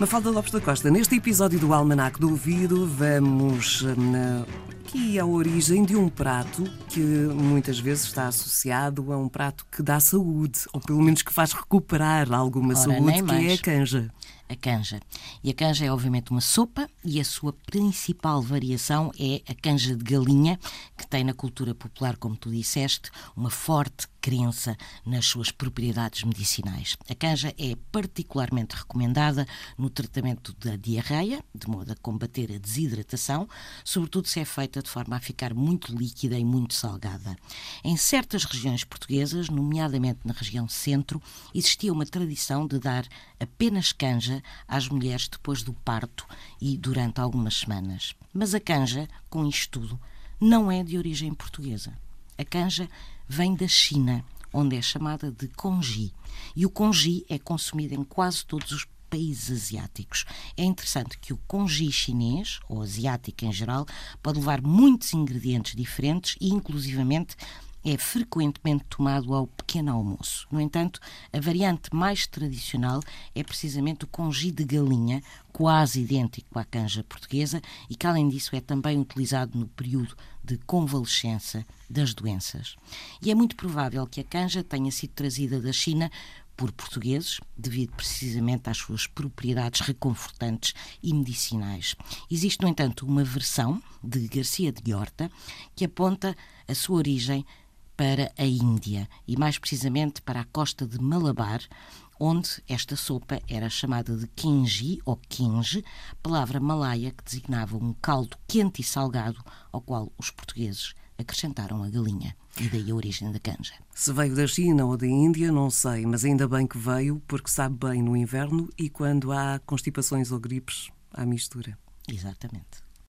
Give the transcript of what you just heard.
Mafalda Lopes da Costa, neste episódio do Almanac do Ouvido, vamos hum, aqui à origem de um prato que muitas vezes está associado a um prato que dá saúde, ou pelo menos que faz recuperar alguma Ora, saúde, que é mais. a canja. a canja. E a canja é obviamente uma sopa e a sua principal variação é a canja de galinha, que tem na cultura popular, como tu disseste, uma forte crença nas suas propriedades medicinais. A canja é particularmente recomendada no tratamento da diarreia, de modo a combater a desidratação, sobretudo se é feita de forma a ficar muito líquida e muito salgada. Em certas regiões portuguesas, nomeadamente na região centro, existia uma tradição de dar apenas canja às mulheres depois do parto e durante algumas semanas. Mas a canja, com isto tudo, não é de origem portuguesa. A canja vem da China, onde é chamada de congee. E o congee é consumido em quase todos os países asiáticos. É interessante que o congee chinês, ou asiático em geral, pode levar muitos ingredientes diferentes e, inclusivamente, é frequentemente tomado ao pequeno almoço. No entanto, a variante mais tradicional é precisamente o congee de galinha, quase idêntico à canja portuguesa e que, além disso, é também utilizado no período de convalescença das doenças. E é muito provável que a canja tenha sido trazida da China por portugueses, devido precisamente às suas propriedades reconfortantes e medicinais. Existe, no entanto, uma versão de Garcia de Horta que aponta a sua origem para a Índia e, mais precisamente, para a costa de Malabar, onde esta sopa era chamada de kinji ou kinge, palavra malaia que designava um caldo quente e salgado ao qual os portugueses acrescentaram a galinha. E daí a origem da canja. Se veio da China ou da Índia, não sei, mas ainda bem que veio, porque sabe bem no inverno e quando há constipações ou gripes, à mistura. Exatamente.